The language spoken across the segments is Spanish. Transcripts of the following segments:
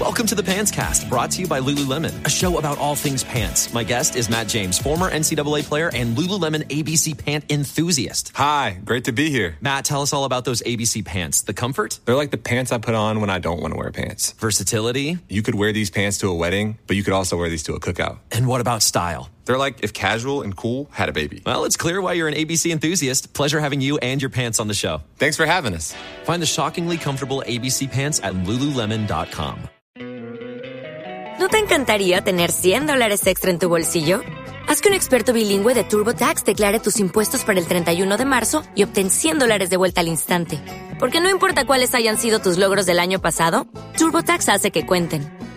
Welcome to the Pants Cast, brought to you by Lululemon, a show about all things pants. My guest is Matt James, former NCAA player and Lululemon ABC pant enthusiast. Hi, great to be here. Matt, tell us all about those ABC pants. The comfort, They're like the pants I put on when I don't want to wear pants. versatility, You could wear these pants to a wedding, but you could also wear these to a cookout. and what about style? They're like if casual and cool had a baby. Well, it's clear why you're an ABC enthusiast. Pleasure having you and your pants on the show. Thanks for having us. Find the shockingly comfortable ABC pants at lululemon.com. ¿No te encantaría tener 100 dólares extra en tu bolsillo? Haz que un experto bilingüe de TurboTax declare tus impuestos para el 31 de marzo y obtén 100 dólares de vuelta al instante. Porque no importa cuáles hayan sido tus logros del año pasado, TurboTax hace que cuenten.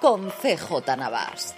con CJ Navas.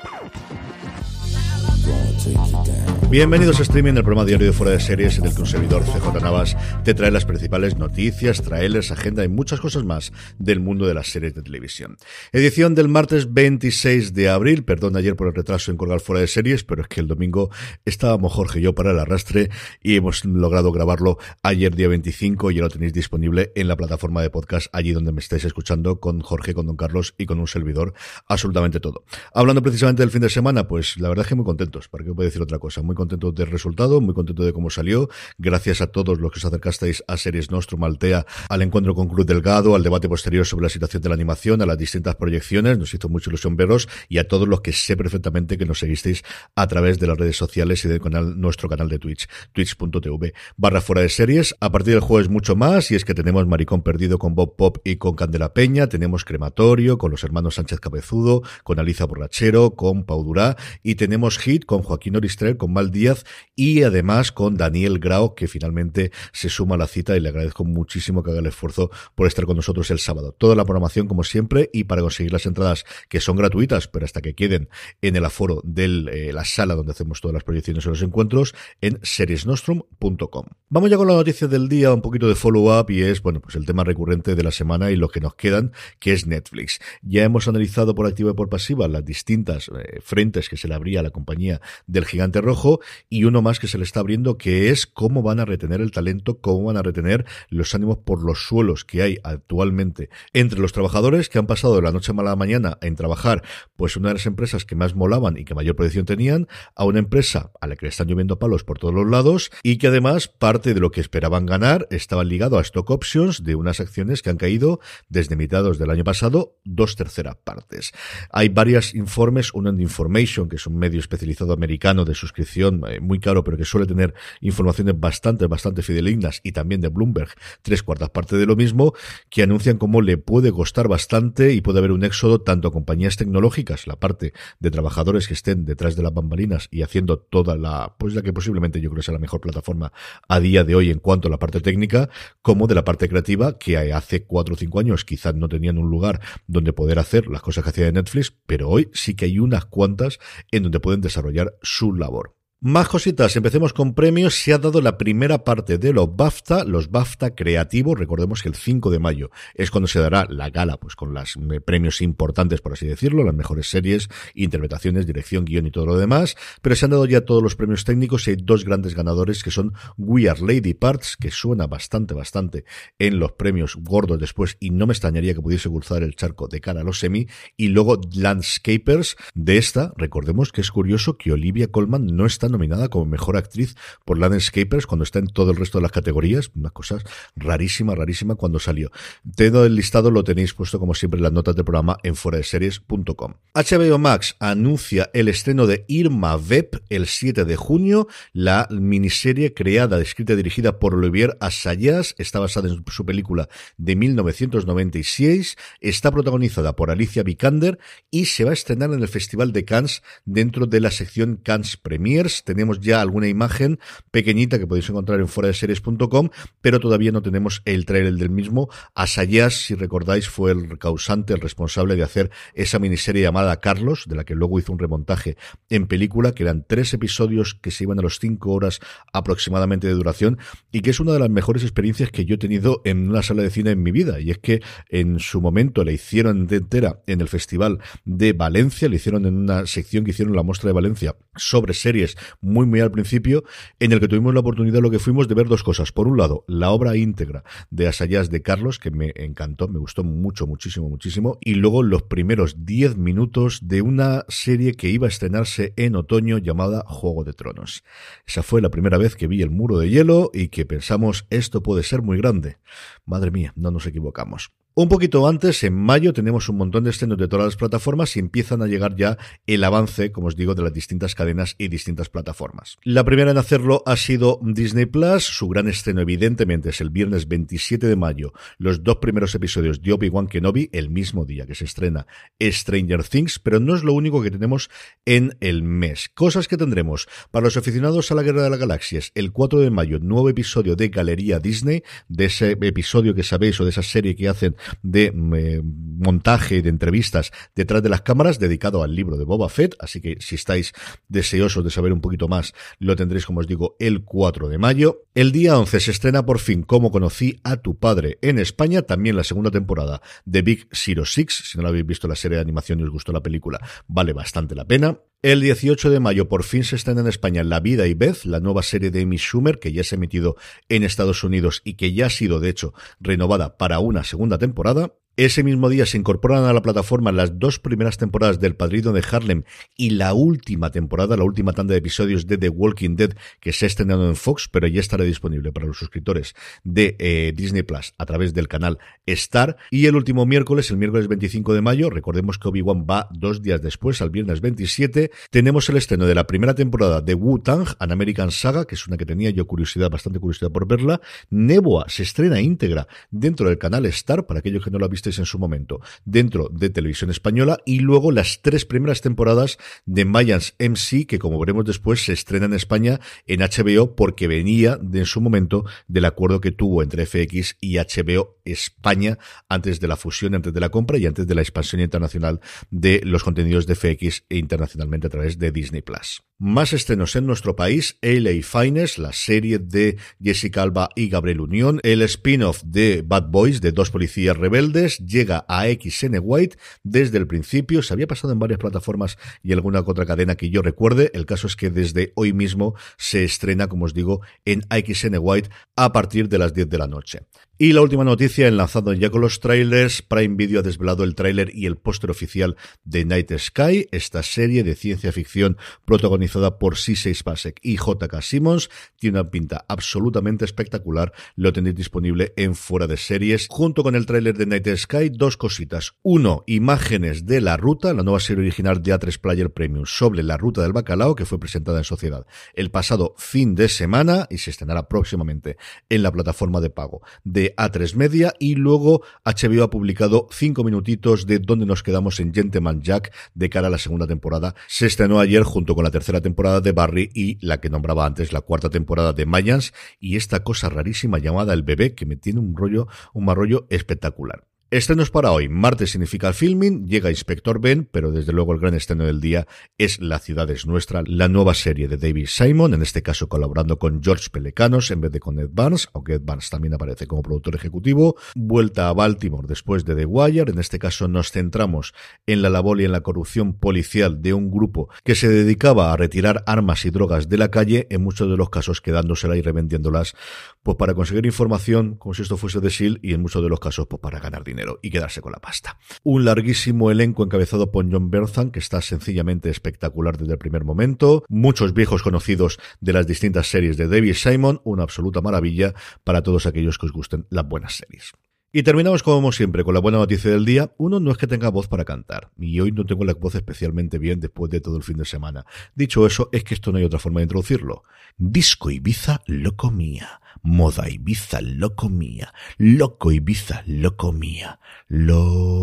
Bienvenidos a Streaming, el programa diario de fuera de series en el que un servidor CJ Navas te trae las principales noticias, trailers, agenda y muchas cosas más del mundo de las series de televisión. Edición del martes 26 de abril, perdón ayer por el retraso en colgar fuera de series, pero es que el domingo estábamos Jorge y yo para el arrastre y hemos logrado grabarlo ayer día 25 y ya lo tenéis disponible en la plataforma de podcast allí donde me estáis escuchando con Jorge, con Don Carlos y con un servidor, absolutamente todo. Hablando precisamente del fin de semana, pues la verdad es que muy contentos, para qué puedo decir otra cosa, muy contento del resultado, muy contento de cómo salió. Gracias a todos los que os acercasteis a Series Nostrum, Altea, al encuentro con Cruz Delgado, al debate posterior sobre la situación de la animación, a las distintas proyecciones. Nos hizo mucha ilusión veros y a todos los que sé perfectamente que nos seguisteis a través de las redes sociales y del canal, nuestro canal de Twitch, twitch.tv barra fuera de series. A partir del jueves mucho más y es que tenemos Maricón Perdido con Bob Pop y con Candela Peña, tenemos Crematorio con los hermanos Sánchez Cabezudo, con Aliza Borrachero, con Pau Durá y tenemos Hit con Joaquín Oristrel, con Mal Díaz y además con Daniel Grau, que finalmente se suma a la cita y le agradezco muchísimo que haga el esfuerzo por estar con nosotros el sábado. Toda la programación como siempre y para conseguir las entradas que son gratuitas, pero hasta que queden en el aforo de la sala donde hacemos todas las proyecciones y los encuentros en seriesnostrum.com. Vamos ya con la noticia del día, un poquito de follow-up y es, bueno, pues el tema recurrente de la semana y lo que nos quedan, que es Netflix. Ya hemos analizado por activa y por pasiva las distintas eh, frentes que se le abría a la compañía del gigante rojo y uno más que se le está abriendo que es cómo van a retener el talento, cómo van a retener los ánimos por los suelos que hay actualmente entre los trabajadores que han pasado de la noche a la mañana en trabajar pues una de las empresas que más molaban y que mayor proyección tenían a una empresa a la que le están lloviendo palos por todos los lados y que además parte de lo que esperaban ganar estaba ligado a stock options de unas acciones que han caído desde mitades del año pasado dos terceras partes. Hay varios informes, uno en Information, que es un medio especializado americano de suscripción eh, muy caro, pero que suele tener informaciones bastante, bastante fidelignas, y también de Bloomberg, tres cuartas partes de lo mismo, que anuncian cómo le puede costar bastante y puede haber un éxodo tanto a compañías tecnológicas, la parte de trabajadores que estén detrás de las bambalinas y haciendo toda la, pues la que posiblemente yo creo sea la mejor plataforma a día de hoy en cuanto a la parte técnica, como de la parte creativa, que hace cuatro o cinco años quizás no tenían un lugar donde poder hacer las cosas que hacía de Netflix, pero hoy sí que hay unas cuantas en donde pueden desarrollar su labor. Más cositas, empecemos con premios. Se ha dado la primera parte de los BAFTA, los BAFTA creativos. Recordemos que el 5 de mayo es cuando se dará la gala, pues con los premios importantes, por así decirlo, las mejores series, interpretaciones, dirección, guion y todo lo demás. Pero se han dado ya todos los premios técnicos y hay dos grandes ganadores que son We Are Lady Parts, que suena bastante, bastante en los premios gordos después y no me extrañaría que pudiese cruzar el charco de cara a los semi. Y luego Landscapers. De esta, recordemos que es curioso que Olivia Colman no está nominada como mejor actriz por Landscapers cuando está en todo el resto de las categorías. Una cosa rarísima, rarísima cuando salió. Todo el listado lo tenéis puesto como siempre en las notas del programa en fueradeseries.com. HBO Max anuncia el estreno de Irma Vep el 7 de junio. La miniserie creada, escrita y dirigida por Olivier Assayas está basada en su película de 1996. Está protagonizada por Alicia Vikander y se va a estrenar en el Festival de Cannes dentro de la sección Cannes Premiers Tenemos ya alguna imagen pequeñita que podéis encontrar en fuera de series.com, pero todavía no tenemos el trailer del mismo. Asayas, si recordáis, fue el causante, el responsable de hacer esa miniserie llamada Carlos, de la que luego hizo un remontaje en película, que eran tres episodios que se iban a los cinco horas aproximadamente de duración y que es una de las mejores experiencias que yo he tenido en una sala de cine en mi vida. Y es que en su momento la hicieron entera en el Festival de Valencia, le hicieron en una sección que hicieron la muestra de Valencia sobre series muy muy al principio, en el que tuvimos la oportunidad lo que fuimos de ver dos cosas. Por un lado, la obra íntegra de Asayas de Carlos, que me encantó, me gustó mucho, muchísimo, muchísimo, y luego los primeros 10 minutos de una serie que iba a estrenarse en otoño llamada Juego de Tronos. Esa fue la primera vez que vi el muro de hielo y que pensamos esto puede ser muy grande. Madre mía, no nos equivocamos. Un poquito antes, en mayo, tenemos un montón de estrenos de todas las plataformas y empiezan a llegar ya el avance, como os digo, de las distintas cadenas y distintas plataformas. La primera en hacerlo ha sido Disney Plus. Su gran estreno, evidentemente, es el viernes 27 de mayo. Los dos primeros episodios de Obi-Wan Kenobi, el mismo día que se estrena Stranger Things, pero no es lo único que tenemos en el mes. Cosas que tendremos para los aficionados a la Guerra de las Galaxias. El 4 de mayo, nuevo episodio de Galería Disney, de ese episodio que sabéis o de esa serie que hacen de montaje montaje, de entrevistas detrás de las cámaras, dedicado al libro de Boba Fett, así que si estáis deseosos de saber un poquito más, lo tendréis, como os digo, el 4 de mayo. El día 11 se estrena por fin Cómo conocí a tu padre en España, también la segunda temporada de Big Zero Six, si no lo habéis visto la serie de animación y os gustó la película, vale bastante la pena. El 18 de mayo por fin se estrena en España La vida y Beth, la nueva serie de Amy Schumer que ya se ha emitido en Estados Unidos y que ya ha sido de hecho renovada para una segunda temporada. Ese mismo día se incorporan a la plataforma las dos primeras temporadas del Padrino de Harlem y la última temporada, la última tanda de episodios de The Walking Dead que se ha estrenado en Fox, pero ya estará disponible para los suscriptores de eh, Disney Plus a través del canal Star. Y el último miércoles, el miércoles 25 de mayo, recordemos que Obi-Wan va dos días después, al viernes 27, tenemos el estreno de la primera temporada de Wu-Tang, An American Saga, que es una que tenía yo curiosidad, bastante curiosidad por verla. Neboa se estrena íntegra dentro del canal Star, para aquellos que no lo han visto en su momento dentro de televisión española y luego las tres primeras temporadas de Mayans MC que como veremos después se estrena en España en HBO porque venía de, en su momento del acuerdo que tuvo entre FX y HBO España antes de la fusión, antes de la compra y antes de la expansión internacional de los contenidos de FX e internacionalmente a través de Disney Plus. Más estrenos en nuestro país, LA Finest, la serie de Jessica Alba y Gabriel Unión, el spin-off de Bad Boys de dos policías rebeldes, llega a XN White desde el principio, se había pasado en varias plataformas y alguna otra cadena que yo recuerde, el caso es que desde hoy mismo se estrena, como os digo, en XN White a partir de las 10 de la noche. Y la última noticia, enlazado ya con los trailers, Prime Video ha desvelado el tráiler y el póster oficial de Night Sky, esta serie de ciencia ficción protagonizada por C6 Spacek y JK Simmons. Tiene una pinta absolutamente espectacular, lo tenéis disponible en fuera de series. Junto con el tráiler de Night Sky, dos cositas. Uno, imágenes de La Ruta, la nueva serie original de A3 Player Premium sobre La Ruta del Bacalao, que fue presentada en Sociedad el pasado fin de semana y se estrenará próximamente en la plataforma de pago de a3 Media y luego HBO ha publicado cinco minutitos de donde nos quedamos en Gentleman Jack de cara a la segunda temporada. Se estrenó ayer junto con la tercera temporada de Barry y la que nombraba antes la cuarta temporada de Mayans y esta cosa rarísima llamada El Bebé que me tiene un rollo, un mal rollo espectacular. Estrenos para hoy. Martes significa filming, llega Inspector Ben, pero desde luego el gran estreno del día es La ciudad es nuestra, la nueva serie de David Simon, en este caso colaborando con George Pelecanos en vez de con Ed Barnes, aunque Ed Barnes también aparece como productor ejecutivo. Vuelta a Baltimore después de The Wire, en este caso nos centramos en la labor y en la corrupción policial de un grupo que se dedicaba a retirar armas y drogas de la calle, en muchos de los casos quedándoselas y revendiéndolas, pues para conseguir información, como si esto fuese de SEAL, y en muchos de los casos, pues para ganar dinero y quedarse con la pasta. Un larguísimo elenco encabezado por John Berthan, que está sencillamente espectacular desde el primer momento. Muchos viejos conocidos de las distintas series de David Simon, una absoluta maravilla para todos aquellos que os gusten las buenas series. Y terminamos como siempre con la buena noticia del día. Uno no es que tenga voz para cantar, y hoy no tengo la voz especialmente bien después de todo el fin de semana. Dicho eso, es que esto no hay otra forma de introducirlo. Disco Ibiza lo comía, moda Ibiza lo comía, loco Ibiza lo comía, lo.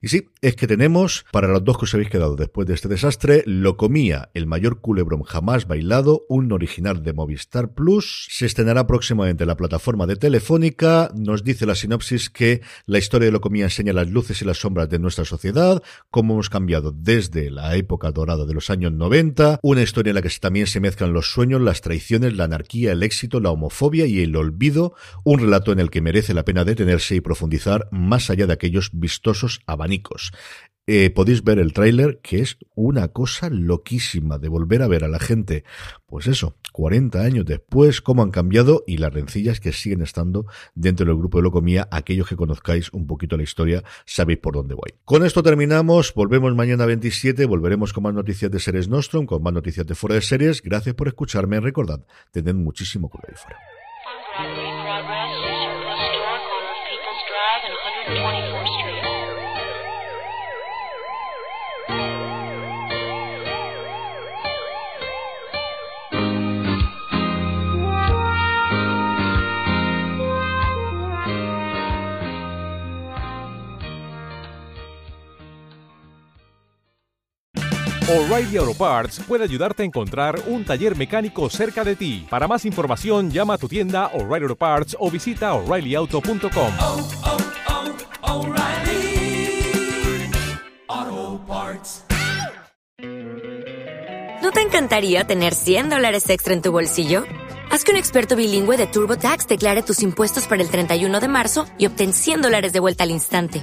Y sí, es que tenemos, para los dos que os habéis quedado después de este desastre, Lo comía, el mayor culebrón jamás bailado, un original de Movistar Plus. Se estrenará próximamente en la plataforma de Telefónica. Nos dice la sinopsis que la historia de Lo comía enseña las luces y las sombras de nuestra sociedad, cómo hemos cambiado desde la época dorada de los años 90. Una historia en la que también se mezclan los sueños, las traiciones, la anarquía, el éxito, la homofobia y el olvido. Un relato en el que merece la pena detenerse y profundizar más allá de aquellos vistosos abanicos. Eh, podéis ver el tráiler, que es una cosa loquísima de volver a ver a la gente, pues eso, 40 años después, cómo han cambiado y las rencillas que siguen estando dentro del grupo de Locomía. Aquellos que conozcáis un poquito la historia, sabéis por dónde voy. Con esto terminamos, volvemos mañana 27, volveremos con más noticias de Series Nostrum, con más noticias de fuera de series. Gracias por escucharme, recordad, tened muchísimo cuidado ahí fuera. O'Reilly Auto Parts puede ayudarte a encontrar un taller mecánico cerca de ti. Para más información, llama a tu tienda O'Reilly Auto Parts o visita oreillyauto.com. Oh, oh, oh, ¿No te encantaría tener 100 dólares extra en tu bolsillo? Haz que un experto bilingüe de TurboTax declare tus impuestos para el 31 de marzo y obtén 100 dólares de vuelta al instante.